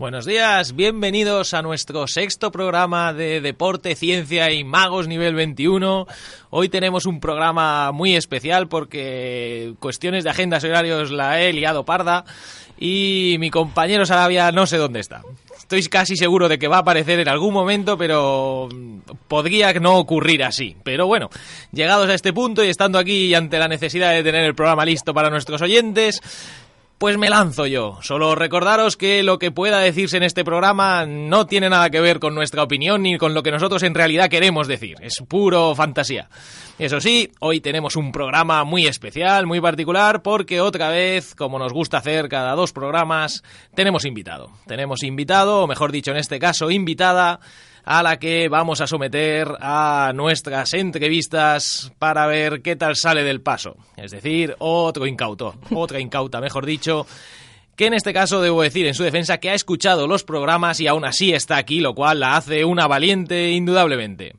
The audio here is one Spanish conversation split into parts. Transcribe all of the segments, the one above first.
Buenos días, bienvenidos a nuestro sexto programa de Deporte, Ciencia y Magos nivel 21. Hoy tenemos un programa muy especial porque cuestiones de agendas y horarios la he liado parda y mi compañero Sarabia no sé dónde está. Estoy casi seguro de que va a aparecer en algún momento, pero podría no ocurrir así. Pero bueno, llegados a este punto y estando aquí ante la necesidad de tener el programa listo para nuestros oyentes, pues me lanzo yo. Solo recordaros que lo que pueda decirse en este programa no tiene nada que ver con nuestra opinión ni con lo que nosotros en realidad queremos decir. Es puro fantasía. Eso sí, hoy tenemos un programa muy especial, muy particular, porque otra vez, como nos gusta hacer cada dos programas, tenemos invitado. Tenemos invitado, o mejor dicho, en este caso, invitada a la que vamos a someter a nuestras entrevistas para ver qué tal sale del paso. Es decir, otro incauto, otra incauta, mejor dicho, que en este caso debo decir en su defensa que ha escuchado los programas y aún así está aquí, lo cual la hace una valiente indudablemente.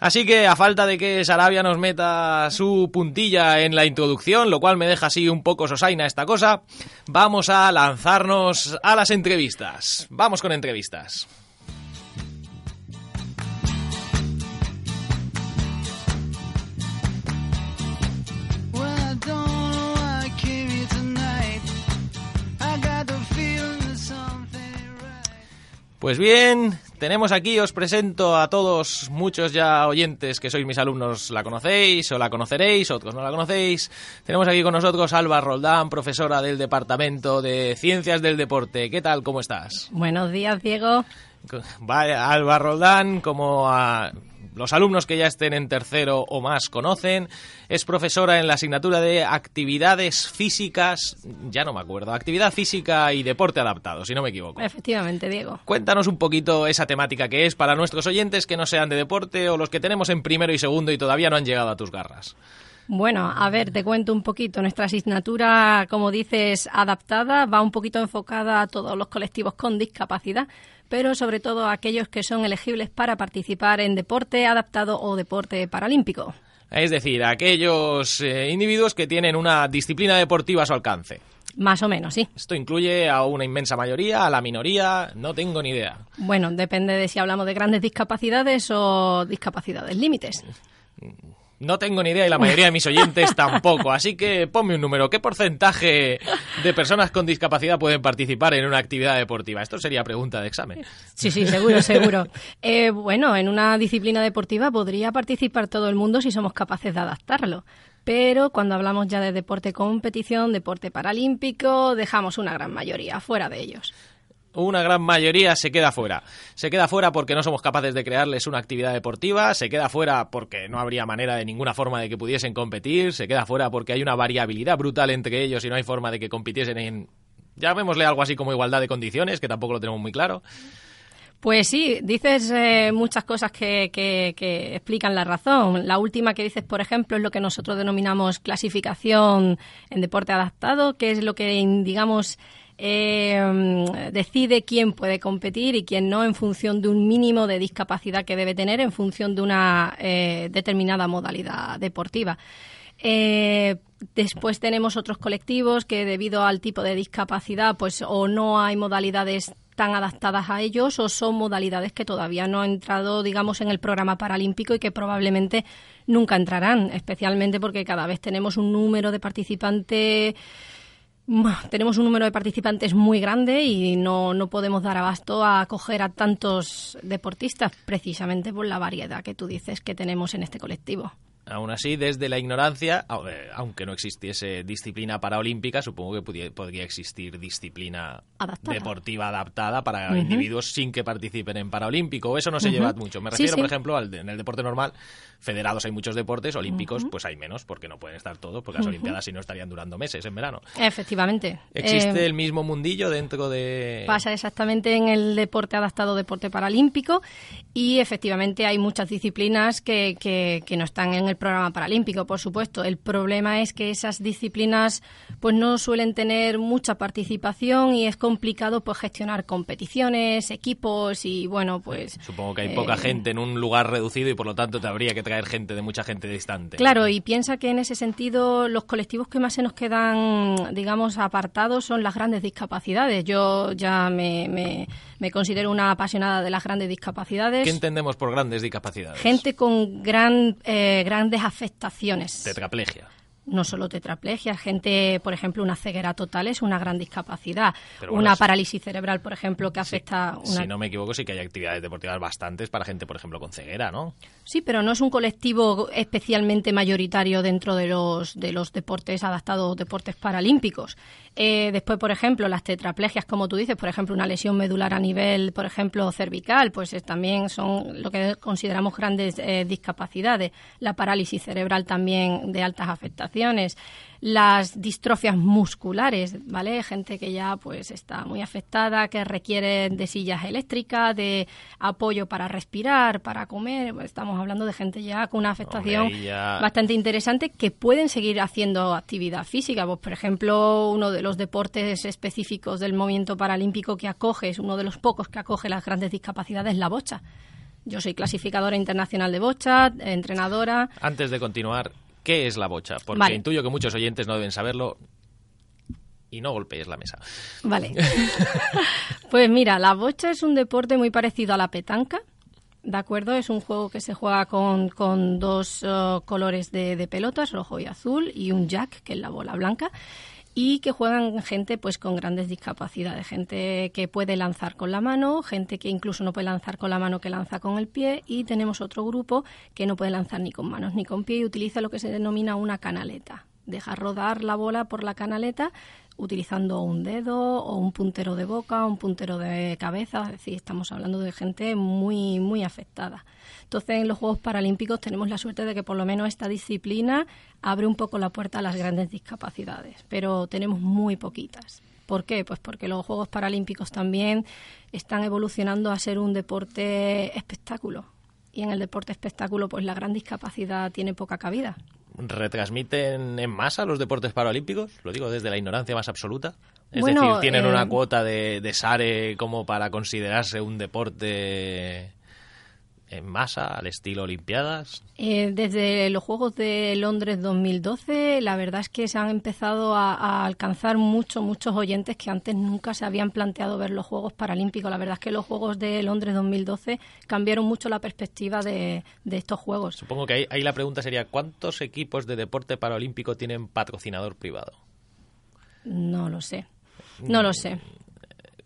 Así que a falta de que Sarabia nos meta su puntilla en la introducción, lo cual me deja así un poco sosaina esta cosa, vamos a lanzarnos a las entrevistas. Vamos con entrevistas. Pues bien, tenemos aquí, os presento a todos, muchos ya oyentes que sois mis alumnos la conocéis o la conoceréis, otros no la conocéis. Tenemos aquí con nosotros Alba Roldán, profesora del Departamento de Ciencias del Deporte. ¿Qué tal? ¿Cómo estás? Buenos días, Diego. Vaya, Alba Roldán, como a los alumnos que ya estén en tercero o más conocen. Es profesora en la asignatura de actividades físicas, ya no me acuerdo, actividad física y deporte adaptado, si no me equivoco. Efectivamente, Diego. Cuéntanos un poquito esa temática que es para nuestros oyentes que no sean de deporte o los que tenemos en primero y segundo y todavía no han llegado a tus garras. Bueno, a ver, te cuento un poquito. Nuestra asignatura, como dices, adaptada, va un poquito enfocada a todos los colectivos con discapacidad, pero sobre todo a aquellos que son elegibles para participar en deporte adaptado o deporte paralímpico. Es decir, aquellos eh, individuos que tienen una disciplina deportiva a su alcance. Más o menos, sí. Esto incluye a una inmensa mayoría, a la minoría, no tengo ni idea. Bueno, depende de si hablamos de grandes discapacidades o discapacidades límites. No tengo ni idea y la mayoría de mis oyentes tampoco. Así que ponme un número. ¿Qué porcentaje de personas con discapacidad pueden participar en una actividad deportiva? Esto sería pregunta de examen. Sí, sí, seguro, seguro. Eh, bueno, en una disciplina deportiva podría participar todo el mundo si somos capaces de adaptarlo. Pero cuando hablamos ya de deporte competición, deporte paralímpico, dejamos una gran mayoría fuera de ellos una gran mayoría se queda fuera. Se queda fuera porque no somos capaces de crearles una actividad deportiva, se queda fuera porque no habría manera de ninguna forma de que pudiesen competir, se queda fuera porque hay una variabilidad brutal entre ellos y no hay forma de que compitiesen en, llamémosle algo así como igualdad de condiciones, que tampoco lo tenemos muy claro. Pues sí, dices eh, muchas cosas que, que, que, explican la razón. La última que dices, por ejemplo, es lo que nosotros denominamos clasificación en deporte adaptado, que es lo que, digamos, eh, decide quién puede competir y quién no en función de un mínimo de discapacidad que debe tener en función de una eh, determinada modalidad deportiva. Eh, después tenemos otros colectivos que debido al tipo de discapacidad pues o no hay modalidades tan adaptadas a ellos o son modalidades que todavía no han entrado digamos en el programa paralímpico y que probablemente nunca entrarán especialmente porque cada vez tenemos un número de participantes tenemos un número de participantes muy grande y no, no podemos dar abasto a acoger a tantos deportistas precisamente por la variedad que tú dices que tenemos en este colectivo. Aún así, desde la ignorancia, eh, aunque no existiese disciplina paraolímpica, supongo que podría existir disciplina deportiva adaptada para individuos sin que participen en paraolímpico. Eso no se lleva mucho. Me refiero, por ejemplo, al en el deporte normal. Federados hay muchos deportes, olímpicos pues hay menos, porque no pueden estar todos, porque las Olimpiadas si no estarían durando meses en verano. Efectivamente. ¿Existe eh, el mismo mundillo dentro de...? Pasa exactamente en el deporte adaptado, deporte paralímpico, y efectivamente hay muchas disciplinas que, que, que no están en el programa paralímpico, por supuesto. El problema es que esas disciplinas pues no suelen tener mucha participación y es complicado pues gestionar competiciones, equipos y bueno, pues supongo que hay poca eh, gente en un lugar reducido y por lo tanto te habría que traer gente de mucha gente distante. Claro, y piensa que en ese sentido los colectivos que más se nos quedan, digamos, apartados son las grandes discapacidades. Yo ya me, me, me considero una apasionada de las grandes discapacidades. ¿Qué entendemos por grandes discapacidades? Gente con gran, eh, grandes afectaciones. Tetraplegia no solo tetraplegia, gente, por ejemplo, una ceguera total es una gran discapacidad. una parálisis cerebral, por ejemplo, que afecta... Si no me equivoco, sí que hay actividades deportivas bastantes para gente, por ejemplo, con ceguera, ¿no? Sí, pero no es un colectivo especialmente mayoritario dentro de los, de los deportes adaptados, deportes paralímpicos. Eh, después, por ejemplo, las tetraplegias, como tú dices, por ejemplo, una lesión medular a nivel, por ejemplo, cervical, pues eh, también son lo que consideramos grandes eh, discapacidades. La parálisis cerebral también de altas afectaciones las distrofias musculares, ¿vale? Gente que ya pues está muy afectada, que requiere de sillas eléctricas, de apoyo para respirar, para comer. Estamos hablando de gente ya con una afectación bastante interesante que pueden seguir haciendo actividad física. Pues, por ejemplo, uno de los deportes específicos del movimiento paralímpico que acoge, es uno de los pocos que acoge las grandes discapacidades, la bocha. Yo soy clasificadora internacional de bocha, entrenadora. Antes de continuar, ¿Qué es la bocha? Porque intuyo que muchos oyentes no deben saberlo y no golpees la mesa. Vale. pues mira, la bocha es un deporte muy parecido a la petanca. ¿De acuerdo? Es un juego que se juega con, dos uh, colores de, de pelotas, rojo y azul, y un jack, que es la bola blanca y que juegan gente pues con grandes discapacidades, gente que puede lanzar con la mano, gente que incluso no puede lanzar con la mano que lanza con el pie y tenemos otro grupo que no puede lanzar ni con manos ni con pie y utiliza lo que se denomina una canaleta. Deja rodar la bola por la canaleta utilizando un dedo o un puntero de boca, un puntero de cabeza, es decir, estamos hablando de gente muy muy afectada. Entonces, en los Juegos Paralímpicos tenemos la suerte de que por lo menos esta disciplina abre un poco la puerta a las grandes discapacidades, pero tenemos muy poquitas. ¿Por qué? Pues porque los Juegos Paralímpicos también están evolucionando a ser un deporte espectáculo. Y en el deporte espectáculo, pues la gran discapacidad tiene poca cabida. ¿Retransmiten en masa los deportes paralímpicos? Lo digo desde la ignorancia más absoluta. Es decir, ¿tienen una eh, cuota de, de SARE como para considerarse un deporte en masa, al estilo Olimpiadas? Eh, desde los Juegos de Londres 2012, la verdad es que se han empezado a, alcanzar muchos, muchos oyentes que antes nunca se habían planteado ver los Juegos Paralímpicos. La verdad es que los Juegos de Londres 2012 cambiaron mucho la perspectiva de, estos Juegos. Supongo que ahí, la pregunta sería, ¿cuántos equipos de deporte paralímpico tienen patrocinador privado? No lo sé. No lo sé.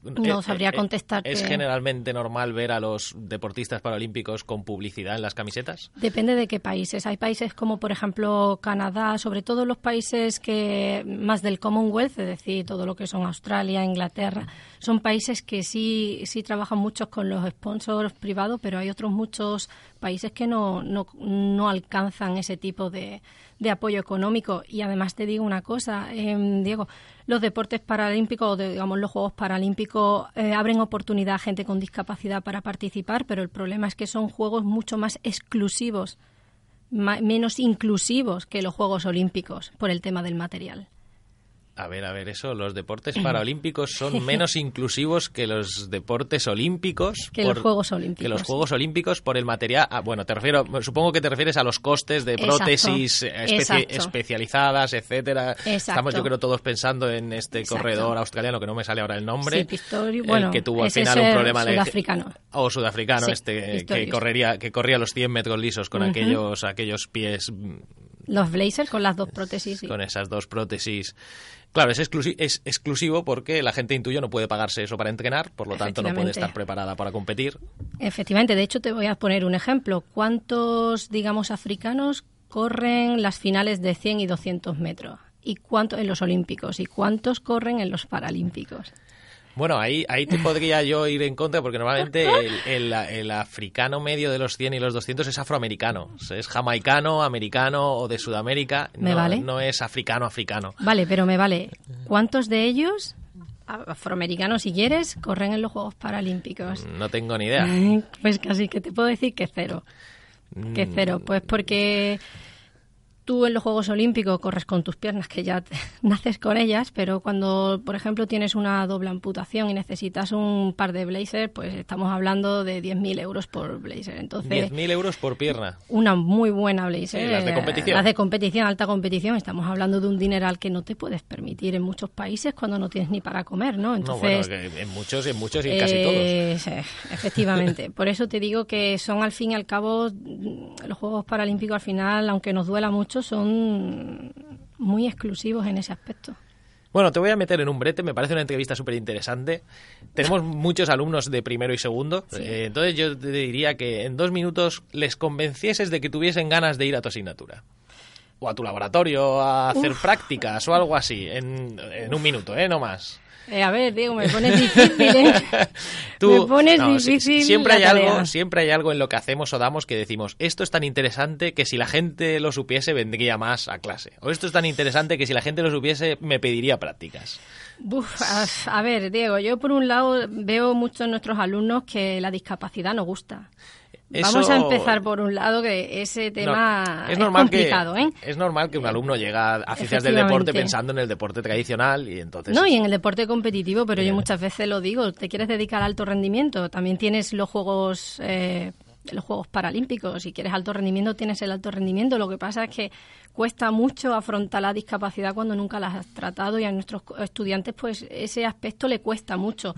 No eh, sabría eh, contestar. ¿Es generalmente normal ver a los deportistas paralímpicos con publicidad en las camisetas? Depende de qué países. Hay países como, por ejemplo, Canadá, sobre todo los países que más del Commonwealth, es decir, todo lo que son Australia, Inglaterra, son países que sí, sí trabajan mucho con los sponsors privados, pero hay otros muchos países que no, no, no alcanzan ese tipo de, de apoyo económico. Y además te digo una cosa, eh, Diego, los deportes paralímpicos, digamos los Juegos Paralímpicos, eh, abren oportunidad a gente con discapacidad para participar, pero el problema es que son juegos mucho más exclusivos, menos inclusivos que los Juegos Olímpicos por el tema del material. A ver, a ver, eso, los deportes paralímpicos son menos inclusivos que los deportes olímpicos. Que los Juegos Olímpicos. Que los Juegos Olímpicos por el material. Ah, bueno, te refiero, supongo que te refieres a los costes de prótesis especializadas, etcétera. Estamos, yo creo, todos pensando en este corredor australiano que no me sale ahora el nombre. bueno, que tuvo al final un problema de. Sudafricano. O sudafricano, este, que correría, que corría los 100 metros lisos con aquellos, aquellos pies. Los blazers con las dos prótesis. Con esas dos prótesis Claro, es, es exclusivo porque la gente intuyo no puede pagarse eso para entrenar, por lo tanto no puede estar preparada para competir. Efectivamente, de hecho te voy a poner un ejemplo. ¿Cuántos, digamos, africanos corren las finales de 100 y 200 metros? ¿Y cuántos en los Olímpicos? ¿Y cuántos corren en los Paralímpicos? Bueno, ahí, ahí te podría yo ir en contra porque normalmente el, el, africano medio de los 100 y los 200 es afroamericano. Es jamaicano, americano o de Sudamérica. ¿Me no, vale? no es africano, africano. Vale, pero me vale. ¿Cuántos de ellos, afroamericanos si quieres, corren en los Juegos Paralímpicos? No tengo ni idea. Pues casi que te puedo decir que cero. Que Mm. cero. Pues porque tú en los Juegos Olímpicos corres con tus piernas, que ya te- naces con ellas, pero cuando, por ejemplo, tienes una doble amputación y necesitas un par de blazers, pues estamos hablando de 10.000 euros por blazer. Entonces, 10.000 euros por pierna. una muy buena blazer. Sí, las de competición. Las de competición, alta competición. Estamos hablando de un dineral que no te puedes permitir en muchos países cuando no tienes ni para comer, ¿no? No, Entonces, bueno, en muchos, en muchos y en casi todos. eh, sí, efectivamente. Por eso te digo que son al fin y al cabo los Juegos Paralímpicos al final, aunque nos duela mucho, son muy exclusivos en ese aspecto. Bueno, te voy a meter en un brete, me parece una entrevista súper interesante. Tenemos muchos alumnos de primero y segundo, eh, entonces yo te diría que en dos minutos les convencieses de que tuviesen ganas de ir a tu asignatura. O a tu laboratorio a hacer prácticas o algo así, en, en un minuto, ¿eh? No más. Eh, a ver, Diego, me pones difícil, ¿eh? Tú- me pones no, difícil siempre hay algo siempre hay algo en lo que hacemos o damos que decimos esto es tan interesante que si la gente lo supiese vendría más a clase o esto es tan interesante que si la gente lo supiese me pediría prácticas a, a ver, Diego, yo por un lado veo mucho en nuestros alumnos que la discapacidad nos gusta. Vamos a empezar por un lado que ese tema No, es, normal complicado, que, ¿eh? Es normal que un alumno llega a ciencias del deporte pensando en el deporte tradicional y entonces... No, y en el deporte competitivo, pero yo muchas veces lo digo, te quieres dedicar al alto rendimiento, también tienes los juegos eh, los juegos paralímpicos, si quieres alto rendimiento tienes el alto rendimiento, lo que pasa es que cuesta mucho afrontar la discapacidad cuando nunca la has tratado y a nuestros estudiantes pues ese aspecto le cuesta mucho.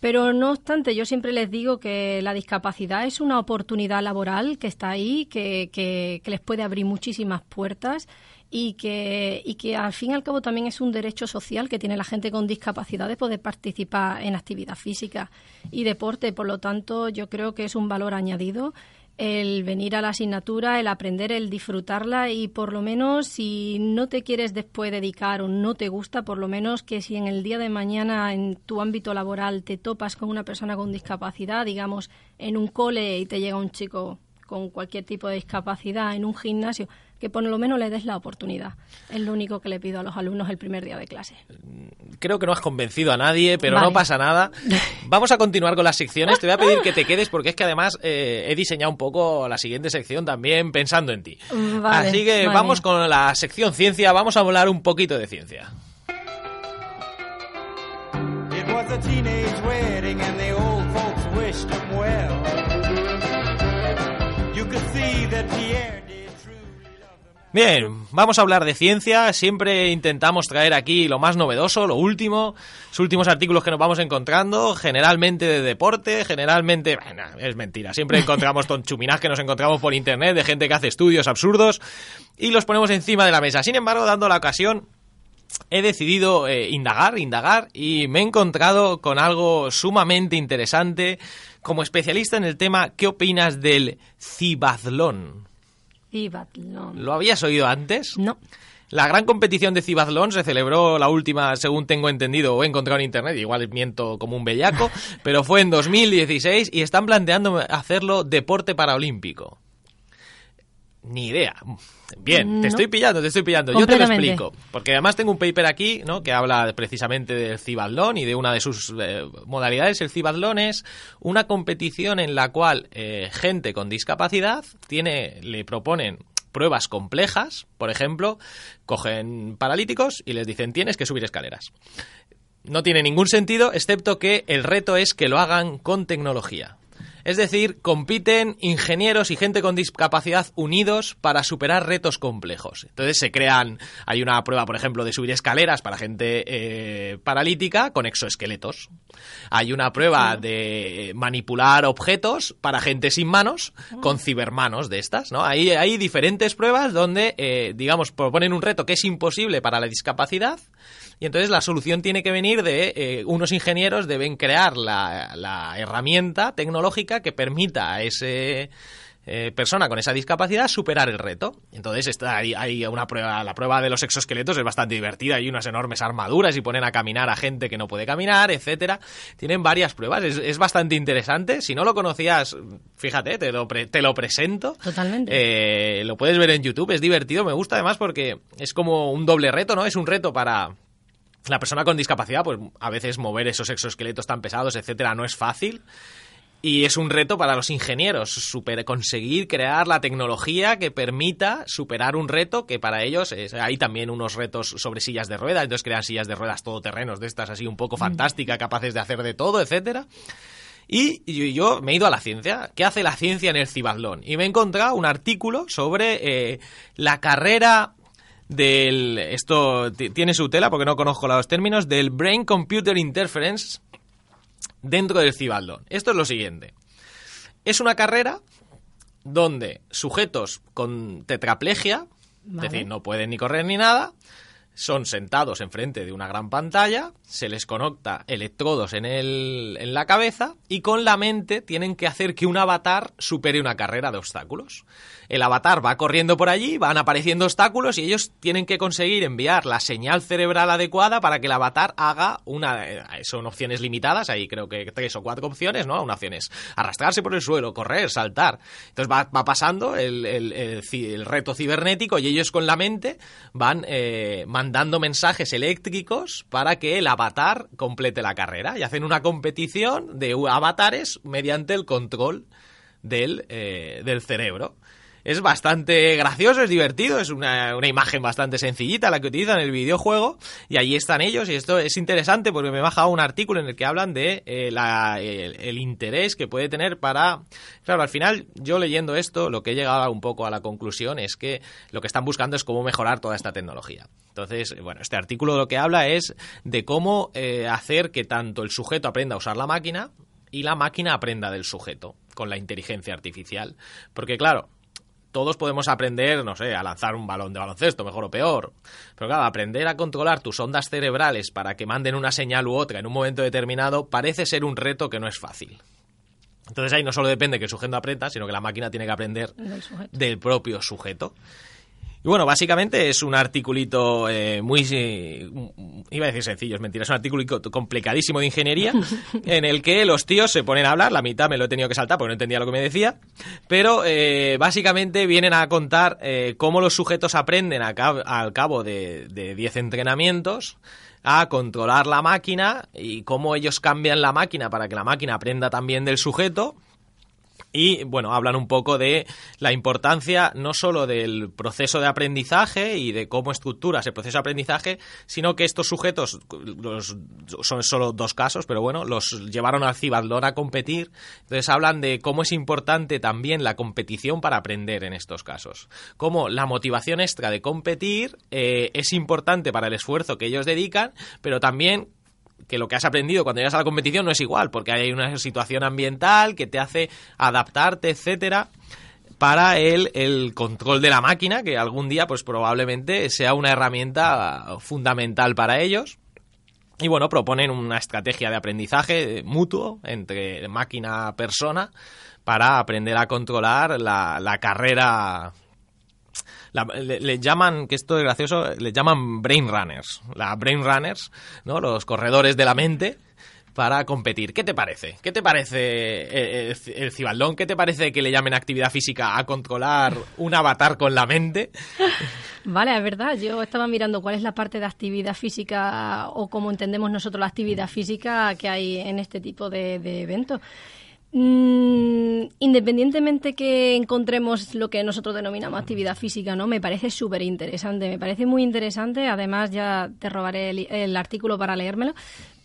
Pero no obstante, yo siempre les digo que la discapacidad es una oportunidad laboral que está ahí, que, que- que les puede abrir muchísimas puertas y que, y que al fin y al cabo también es un derecho social que tiene la gente con discapacidad de poder participar en actividad física y deporte. Por lo tanto, yo creo que es un valor añadido el venir a la asignatura, el aprender, el disfrutarla y por lo menos si no te quieres después dedicar o no te gusta, por lo menos que si en el día de mañana en tu ámbito laboral te topas con una persona con discapacidad, digamos en un cole y te llega un chico con cualquier tipo de discapacidad en un gimnasio, que por lo menos le des la oportunidad. Es lo único que le pido a los alumnos el primer día de clase. Creo que no has convencido a nadie, pero Vale. no pasa nada. Vamos a continuar con las secciones. Te voy a pedir que te quedes porque es que además eh, he diseñado un poco la siguiente sección también pensando en ti. Vale, Así que vale. vamos con la sección ciencia. Vamos a hablar un poquito de ciencia. It was a Bien, vamos a hablar de ciencia. Siempre intentamos traer aquí lo más novedoso, lo último, los últimos artículos que nos vamos encontrando, generalmente de deporte, generalmente, bueno, es mentira, siempre encontramos tonchuminás que nos encontramos por internet de gente que hace estudios absurdos y los ponemos encima de la mesa. Sin embargo, dando la ocasión, he decidido eh, indagar, indagar y me he encontrado con algo sumamente interesante. Como especialista en el tema, ¿qué opinas del cibazlón? ¿Lo habías oído antes? No. La gran competición de cibazlón se celebró la última, según tengo entendido o he encontrado en internet, igual miento como un bellaco, pero fue en 2016 y están planteando hacerlo deporte paraolímpico. Ni idea. Bien, te estoy pillando, te estoy pillando. Yo te lo explico. Porque además tengo un paper aquí, ¿no? Que habla precisamente del cibatlón y de una de sus eh, modalidades. El cibatlón es una competición en la cual eh, gente con discapacidad tiene, le proponen pruebas complejas. Por ejemplo, cogen paralíticos y les dicen tienes que subir escaleras. No tiene ningún sentido, excepto que el reto es que lo hagan con tecnología. Es decir, compiten ingenieros y gente con discapacidad unidos para superar retos complejos. Entonces se crean, hay una prueba, por ejemplo, de subir escaleras para gente eh, paralítica con exoesqueletos. Hay una prueba de manipular objetos para gente sin manos con cibermanos de estas, ¿no? Hay, hay diferentes pruebas donde, eh, digamos, proponen un reto que es imposible para la discapacidad y entonces la solución tiene que venir de eh, unos ingenieros deben crear la, la herramienta tecnológica que permita a ese eh, persona con esa discapacidad superar el reto. Entonces está ahí, hay una prueba, la prueba de los exoesqueletos es bastante divertida, hay unas enormes armaduras y ponen a caminar a gente que no puede caminar, etcétera. Tienen varias pruebas, es, es bastante interesante. Si no lo conocías, fíjate, te lo, pre- te lo presento. Totalmente. Eh, lo puedes ver en YouTube, es divertido, me gusta además porque es como un doble reto, ¿no? Es un reto para la persona con discapacidad, pues a veces mover esos exoesqueletos tan pesados, etcétera, no es fácil. Y es un reto para los ingenieros, super- conseguir crear la tecnología que permita superar un reto que para ellos es- hay también unos retos sobre sillas de ruedas, entonces crean sillas de ruedas todoterrenos de estas así un poco fantásticas, capaces de hacer de todo, etcétera. Y yo, yo me he ido a la ciencia. ¿Qué hace la ciencia en el cibatlón? Y me he encontrado un artículo sobre eh, la carrera del... Esto ti- tiene su tela porque no conozco los términos, del Brain Computer Interference dentro del cibatlón. Esto es lo siguiente. Es una carrera donde sujetos con tetraplegia, Vale. es decir, no pueden ni correr ni nada, son sentados enfrente de una gran pantalla, se les conecta electrodos en, el, en la cabeza y con la mente tienen que hacer que un avatar supere una carrera de obstáculos. El avatar va corriendo por allí, van apareciendo obstáculos y ellos tienen que conseguir enviar la señal cerebral adecuada para que el avatar haga una... eh, Son opciones limitadas, ahí creo que tres o cuatro opciones, ¿no? Una opción es arrastrarse por el suelo, correr, saltar. Entonces va, va pasando el, el reto cibernético y ellos con la mente van eh, mandando mensajes eléctricos para que el avatar complete la carrera y hacen una competición de avatares mediante el control del, eh, del cerebro. Es bastante gracioso, es divertido, es una, una imagen bastante sencillita la que utilizan en el videojuego y allí están ellos y esto es interesante porque me he bajado un artículo en el que hablan de eh, la- el, interés que puede tener para... Claro, al final yo leyendo esto lo que he llegado un poco a la conclusión es que lo que están buscando es cómo mejorar toda esta tecnología. Entonces, bueno, este artículo lo que habla es de cómo eh, hacer que tanto el sujeto aprenda a usar la máquina y la máquina aprenda del sujeto con la inteligencia artificial. Porque claro, todos podemos aprender, no sé, a lanzar un balón de baloncesto, mejor o peor. Pero claro, aprender a controlar tus ondas cerebrales para que manden una señal u otra en un momento determinado parece ser un reto que no es fácil. Entonces ahí no solo depende que el sujeto aprenda, sino que la máquina tiene que aprender Del propio sujeto. Y bueno, básicamente es un articulito eh, muy... eh, iba a decir sencillo, es mentira, es un articulito complicadísimo de ingeniería en el que los tíos se ponen a hablar, la mitad me lo he tenido que saltar porque no entendía lo que me decía, pero eh, básicamente vienen a contar eh, cómo los sujetos aprenden a cab- al cabo de de 10 entrenamientos a controlar la máquina y cómo ellos cambian la máquina para que la máquina aprenda también del sujeto y bueno, hablan un poco de la importancia no solo del proceso de aprendizaje y de cómo estructuras el proceso de aprendizaje, sino que estos sujetos, son solo dos casos, pero bueno, los llevaron al cibatlón a competir. Entonces hablan de cómo es importante también la competición para aprender en estos casos. Cómo la motivación extra de competir eh, es importante para el esfuerzo que ellos dedican, pero también que lo que has aprendido cuando llegas a la competición no es igual, porque hay una situación ambiental que te hace adaptarte, etcétera, para el, el control de la máquina, que algún día, pues probablemente sea una herramienta fundamental para ellos. Y bueno, proponen una estrategia de aprendizaje mutuo entre máquina-persona para aprender a controlar la, la carrera la- le, llaman, que esto es gracioso, le llaman brain runners. La brain runners, ¿no? Los corredores de la mente para competir. ¿Qué te parece? ¿Qué te parece eh, el, el cibatlón? ¿Qué te parece que le llamen actividad física a controlar un avatar con la mente? Vale, es verdad. Yo estaba mirando cuál es la parte de actividad física o cómo entendemos nosotros la actividad física que hay en este tipo de eventos. Mm, independientemente que encontremos lo que nosotros denominamos actividad física, ¿no? Me parece súper interesante, me parece muy interesante. Además, ya te robaré el, artículo para leérmelo.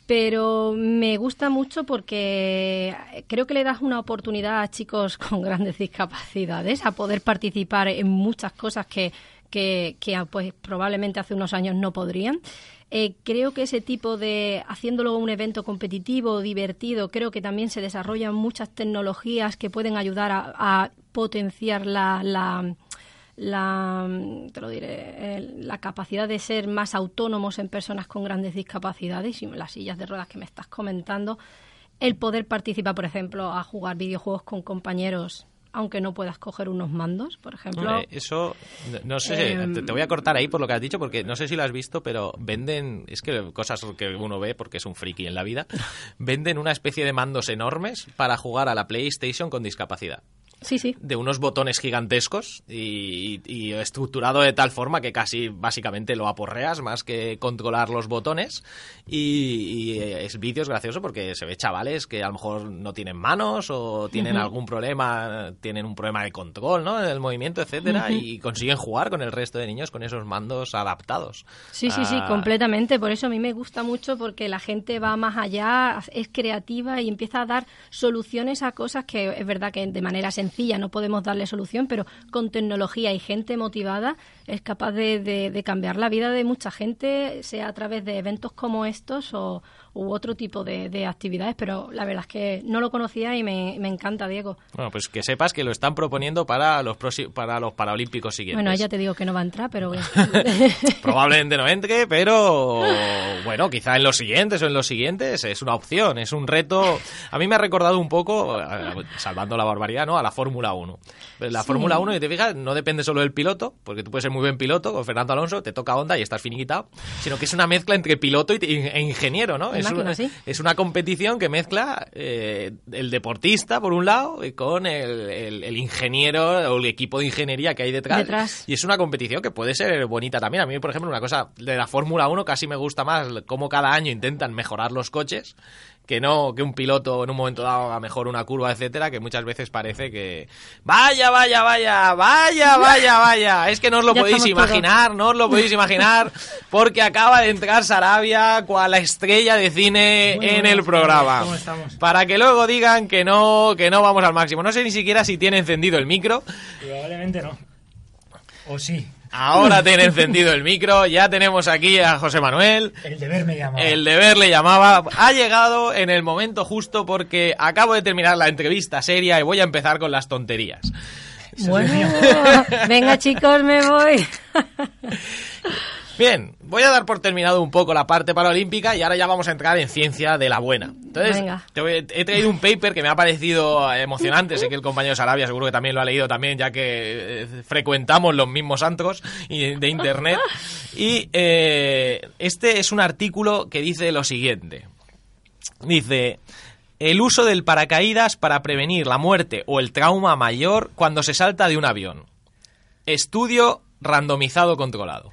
Pero me gusta mucho porque creo que le das una oportunidad a chicos con grandes discapacidades a poder participar en muchas cosas que, que, que, pues, probablemente hace unos años no podrían. Eh, creo que ese tipo de, haciéndolo un evento competitivo, divertido, creo que también se desarrollan muchas tecnologías que pueden ayudar a, potenciar la, la, te lo diré, la capacidad de ser más autónomos en personas con grandes discapacidades y las sillas de ruedas que me estás comentando, el poder participar, por ejemplo, a jugar videojuegos con compañeros aunque no puedas coger unos mandos, por ejemplo. Hombre, eso, no- no sé, Em, te, te voy a cortar ahí por lo que has dicho, porque no sé si lo has visto, pero venden, es que cosas que uno ve porque es un friki en la vida, venden una especie de mandos enormes para jugar a la PlayStation con discapacidad. Sí, sí. de unos botones gigantescos y, y estructurado de tal forma que casi básicamente lo aporreas más que controlar los botones y, y es vídeo es gracioso porque se ve chavales que a lo mejor no tienen manos o tienen algún problema tienen un problema de control ¿no? del movimiento etcétera y consiguen jugar con el resto de niños con esos mandos adaptados Sí, sí, sí, Ah, completamente. Por eso a mí me gusta mucho porque la gente va más allá, es creativa y empieza a dar soluciones a cosas que es verdad que de manera sencilla no podemos darle solución, pero con tecnología y gente motivada es capaz de, de- de cambiar la vida de mucha gente, sea a través de eventos como estos o u otro tipo de, de actividades. Pero la verdad es que no lo conocía y me, me encanta, Diego. bueno pues que sepas que lo están proponiendo para los para los paralímpicos siguientes Bueno, ya te digo que no va a entrar, pero. Probablemente no entre, pero bueno, quizá en los siguientes o en los siguientes es una opción, es un reto. A mí me ha recordado un poco, salvando la barbaridad, ¿no? A la Fórmula 1. La Sí. Fórmula 1, y te fijas, no depende solo del piloto, porque tú puedes ser muy buen piloto, con Fernando Alonso, te toca onda y estás finiquitado, sino que es una mezcla entre piloto e ingeniero, ¿no? Es máquina, una, sí. es una competición que mezcla eh, el deportista, por un lado, y con el, el- el ingeniero o el equipo de ingeniería que hay detrás. Detrás. Y es una competición que puede ser bonita también. A mí, por ejemplo, una cosa de la Fórmula 1 casi me gusta más cómo cada año intentan mejorar los coches que no que un piloto en un momento dado haga mejor una curva, etcétera, que muchas veces parece que vaya, vaya, vaya, vaya, vaya, vaya. Es que no os lo Ya podéis todos. imaginar, no os lo podéis imaginar, porque acaba de entrar Sarabia cual la estrella de cine Muy en el programa. ¿cómo estamos? Para que luego digan que no, que no vamos al máximo. No sé ni siquiera si tiene encendido el micro. Probablemente no. O sí. Ahora tiene encendido el micro, ya tenemos aquí a José Manuel. El deber me llama. El deber le llamaba. Ha llegado en el momento justo porque acabo de terminar la entrevista seria y voy a empezar con las tonterías. bueno, venga chicos, me voy. Bien, voy a dar por terminado un poco la parte paralímpica y ahora ya vamos a entrar en ciencia de la buena. Entonces, Venga. te voy- he traído un paper que me ha parecido emocionante. Sé que el compañero Sarabia seguro que también lo ha leído también, ya que eh, frecuentamos los mismos antros y- de internet. Y eh, este es un artículo que dice lo siguiente. Dice, el uso del paracaídas para prevenir la muerte o el trauma mayor cuando se salta de un avión. Estudio randomizado controlado.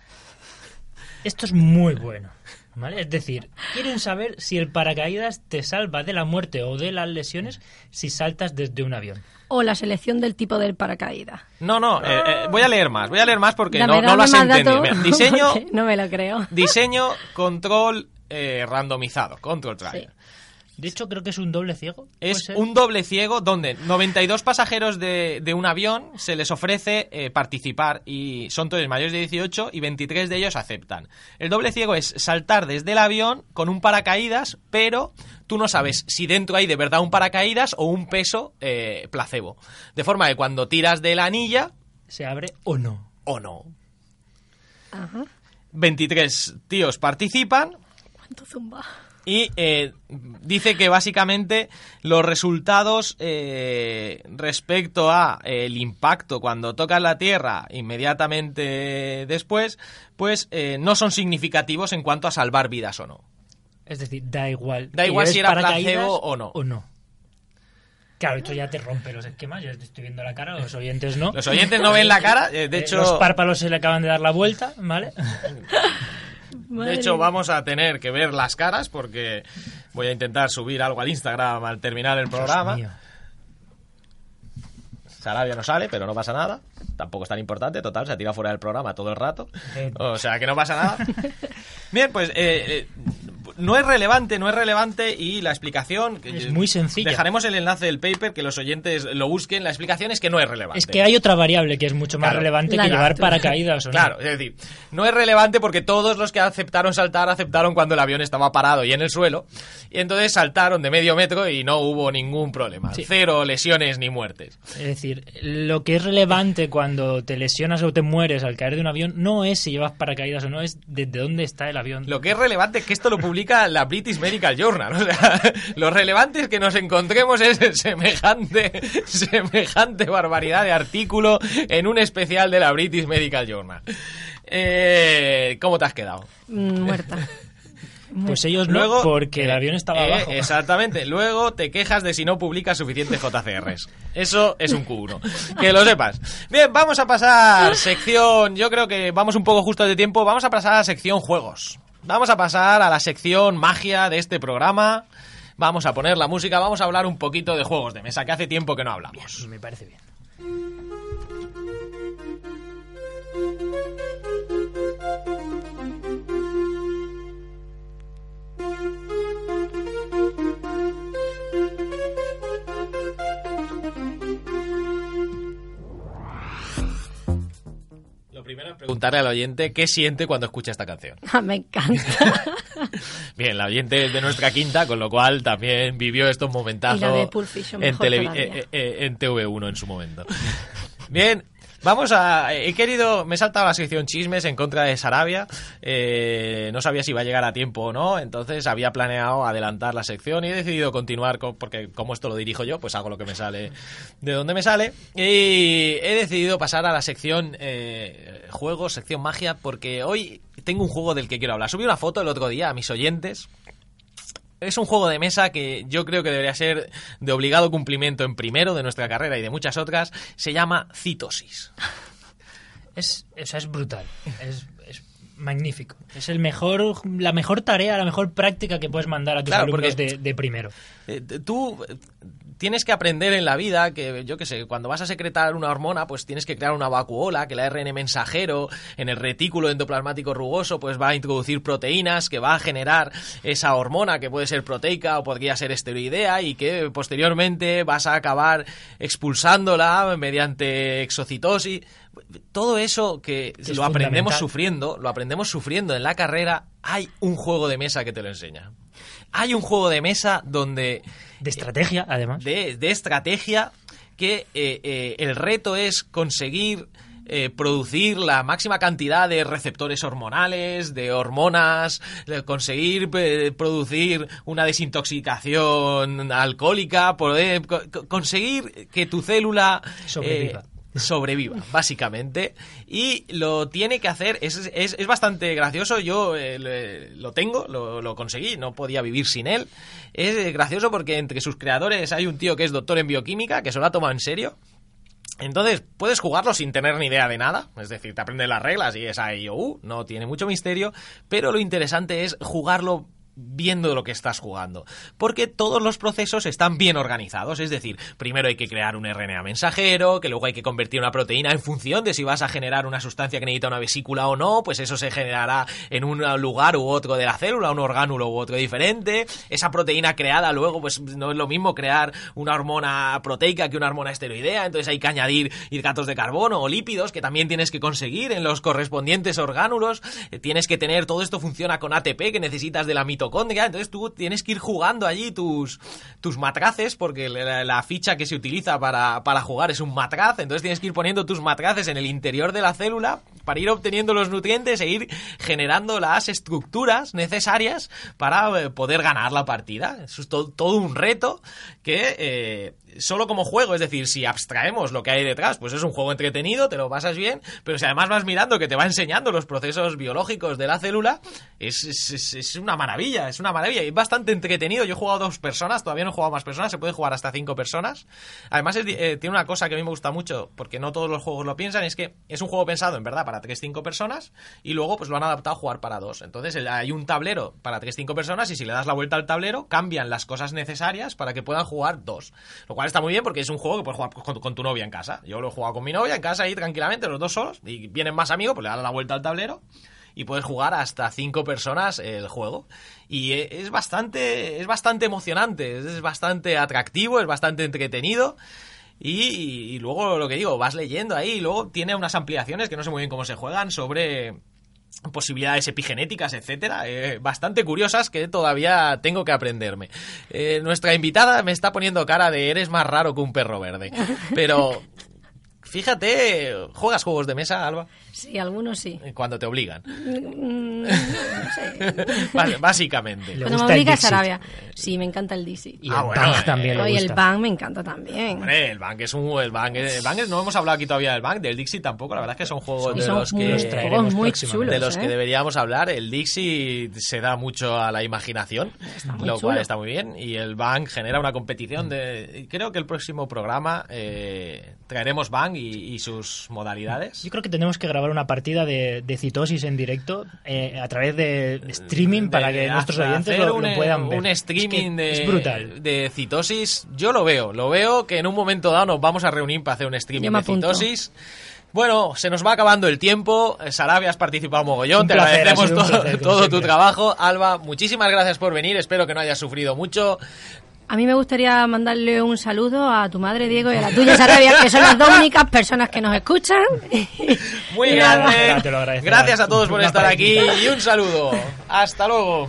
Esto es muy bueno. ¿Vale? Es decir, quieren saber si el paracaídas te salva de la muerte o de las lesiones si saltas desde un avión. O la selección del tipo del paracaídas. No, no, eh, eh, voy a leer más, voy a leer más porque Dame- no, no dame lo has más entendido. diseño, no me lo creo. diseño, control eh, randomizado, control trial. Sí. De hecho, creo que es un doble ciego. ¿puede Es un doble ciego donde 92 pasajeros de, de un avión se les ofrece eh, participar y son todos mayores de 18 y 23 de ellos aceptan. El doble ciego es saltar desde el avión con un paracaídas, pero tú no sabes si dentro hay de verdad un paracaídas o un peso eh, placebo. De forma que cuando tiras de la anilla ¿Se abre o no? o no. Ajá. 23 tíos participan ¿Cuánto zumba? Y eh, dice que básicamente los resultados eh, respecto a eh, el impacto cuando tocas la tierra inmediatamente después, pues eh, no son significativos en cuanto a salvar vidas o no. Es decir, da igual. Da igual si era placebo o no. O no. Claro, esto ya te rompe los esquemas. Yo estoy viendo la cara, los oyentes no. Los oyentes no ven la cara, de hecho, Los párpados se le acaban de dar la vuelta, ¿vale? de hecho vamos a tener que ver las caras porque voy a intentar subir algo al Instagram al terminar el programa. Sarabia no sale, pero no pasa nada. Tampoco es tan importante, total, se ha tirado fuera del programa todo el rato. Eh. O sea que no pasa nada. Bien, pues eh, eh, no es relevante, no es relevante y la explicación... Es muy sencilla. Dejaremos el enlace del paper, que los oyentes lo busquen. La explicación es que no es relevante. Es que hay otra variable que es mucho más Claro. relevante La que llevar altura. paracaídas o no. Claro, es decir, no es relevante porque todos los que aceptaron saltar aceptaron cuando el avión estaba parado y en el suelo. Y entonces saltaron de medio metro y no hubo ningún problema. Sí. Cero lesiones ni muertes. Es decir, lo que es relevante cuando te lesionas o te mueres al caer de un avión no es si llevas paracaídas o no, es desde dónde está el avión. Lo que es relevante es que esto lo publica publica la British Medical Journal. O sea, lo relevante es que nos encontremos es semejante, semejante barbaridad de artículo en un especial de la British Medical Journal. Eh, ¿Cómo te has quedado? Mm, Muerta. Pues ellos Luego, no, porque el eh, avión estaba eh, abajo. Exactamente. Luego te quejas de si no publicas suficientes JCRs. Eso es un Q1. Que lo sepas. Bien, vamos a pasar sección. Yo creo que vamos un poco justos de tiempo. Vamos a pasar a sección juegos. Vamos a pasar a la sección magia de este programa. Vamos a poner la música. Vamos a hablar un poquito de juegos de mesa, que hace tiempo que no hablamos. Me parece bien. Primero es preguntarle al oyente qué siente cuando escucha esta canción. Ah, Me encanta. Bien, la oyente es de nuestra quinta, con lo cual también vivió estos momentazos en, todavía. eh, eh, en TV1 en su momento. Bien, vamos a... He querido... Me he saltado la sección chismes en contra de Sarabia. Eh, no sabía si iba a llegar a tiempo o no, entonces había planeado adelantar la sección y he decidido continuar con, porque como esto lo dirijo yo, pues hago lo que me sale de donde me sale. Y he decidido pasar a la sección eh, juegos, sección magia, porque hoy tengo un juego del que quiero hablar. Subí una foto el otro día a mis oyentes es un juego de mesa que yo creo que debería ser de obligado cumplimiento en primero de nuestra carrera y de muchas otras. Se llama Citosis. Es, o es brutal. Magnífico. Es el mejor, la mejor tarea, la mejor práctica que puedes mandar a tus Claro, alumnos porque- de, de primero. Eh, tú eh, tienes que aprender en la vida que, yo qué sé, cuando vas a secretar una hormona, pues tienes que crear una vacuola, que el ARN mensajero en el retículo endoplasmático rugoso, pues va a introducir proteínas que va a generar esa hormona que puede ser proteica o podría ser esteroidea y que posteriormente vas a acabar expulsándola mediante exocitosis. Todo eso que Que es lo aprendemos sufriendo, lo aprendemos sufriendo en la carrera, hay un juego de mesa que te lo enseña. Hay un juego de mesa donde De estrategia, además. de, de estrategia que eh, eh, el reto es conseguir eh, producir la máxima cantidad de receptores hormonales, de hormonas, conseguir eh, producir una desintoxicación alcohólica, poder co- co- conseguir que tu célula Sobreviva. Sobreviva, básicamente. Y lo tiene que hacer, es, es, es bastante gracioso, yo eh, lo tengo, lo, lo conseguí, no podía vivir sin él. Es gracioso porque entre sus creadores hay un tío que es doctor en bioquímica, que se lo ha tomado en serio. Entonces, puedes jugarlo sin tener ni idea de nada, es decir, te aprendes las reglas y es A, I, O, U, no tiene mucho misterio, pero lo interesante es jugarlo viendo lo que estás jugando, porque todos los procesos están bien organizados, es decir, primero hay que crear un RNA mensajero, que luego hay que convertir una proteína en función de si vas a generar una sustancia que necesita una vesícula o no, pues eso se generará en un lugar u otro de la célula, un orgánulo u otro diferente, esa proteína creada luego pues no es lo mismo crear una hormona proteica que una hormona esteroidea, entonces hay que añadir hidratos de carbono o lípidos que también tienes que conseguir en los correspondientes orgánulos, Eh, tienes que tener, todo esto funciona con ATP que necesitas de la mitocondria, entonces tú tienes que ir jugando allí tus, tus matraces, porque la, ficha que se utiliza para, para jugar es un matraz, entonces tienes que ir poniendo tus matraces en el interior de la célula para ir obteniendo los nutrientes e ir generando las estructuras necesarias para eh, poder ganar la partida. Eso es to- todo un reto que eh, solo como juego, es decir, si abstraemos lo que hay detrás, pues es un juego entretenido, te lo pasas bien, pero si además vas mirando que te va enseñando los procesos biológicos de la célula, es, es- una maravilla, es una maravilla y es bastante entretenido. Yo he jugado dos personas, todavía no he jugado más personas, se puede jugar hasta cinco personas. Además, eh, tiene una cosa que a mí me gusta mucho, porque no todos los juegos lo piensan, es que es un juego pensado en verdad para 3-5 personas y luego pues lo han adaptado a jugar para dos. Entonces hay un tablero para 3-5 personas y si le das la vuelta al tablero, cambian las cosas necesarias para que puedan jugar dos. Cual está muy bien porque es un juego que puedes jugar con, tu novia en casa. Yo lo he jugado con mi novia en casa ahí tranquilamente, los dos solos, y vienen más amigos, pues le das la vuelta al tablero y puedes jugar hasta cinco personas el juego. Y e- es bastante, es bastante emocionante, es bastante atractivo, es bastante entretenido. Y, y luego lo que digo, vas leyendo ahí y luego tiene unas ampliaciones que no sé muy bien cómo se juegan sobre posibilidades epigenéticas, etcétera, eh, bastante curiosas que todavía tengo que aprenderme. Eh, nuestra invitada me está poniendo cara de eres más raro que un perro verde, pero Fíjate, ¿juegas juegos de mesa, Alba? Sí, algunos sí. Cuando te obligan. Mm, no sé. Vale, básicamente. Le Cuando me gusta el obliga a Dixit. Sarabia. Sí, me encanta el Dixit. Y Ah, el bueno, Bang eh, también le Oye, el. Bang me encanta también. Hombre, el Bank es un el Bank, el Bank no hemos hablado aquí todavía del Bank, del Dixie tampoco, la verdad es que son juegos Y de son los muy, que juegos muy chulos. de los que ¿eh? deberíamos hablar. El Dixie se da mucho a la imaginación, muy lo chulo. cual está muy bien. Y el Bang genera una competición de. y Creo que el próximo programa eh, traeremos Bang y, y sus modalidades. Yo creo que tenemos que grabar una partida de, de citosis en directo eh, a través de streaming para De que nuestros oyentes lo, un, lo puedan ver. un Es streaming que de, es brutal. de citosis, yo lo veo. Lo veo que en un momento dado nos vamos a reunir para hacer un streaming de apunto. citosis. Bueno, se nos va acabando el tiempo. Eh, Sarabia, has participado mogollón. Un Te placer, agradecemos todo, placer, todo tu trabajo. Alba, muchísimas gracias por venir. Espero que no hayas sufrido mucho. A mí me gustaría mandarle un saludo a tu madre, Diego, y a la tuya, Sarabia, que son las dos únicas personas que nos escuchan. Muy nada. grande. Agradecerás. Gracias a todos por estar aquí y un saludo. Hasta luego.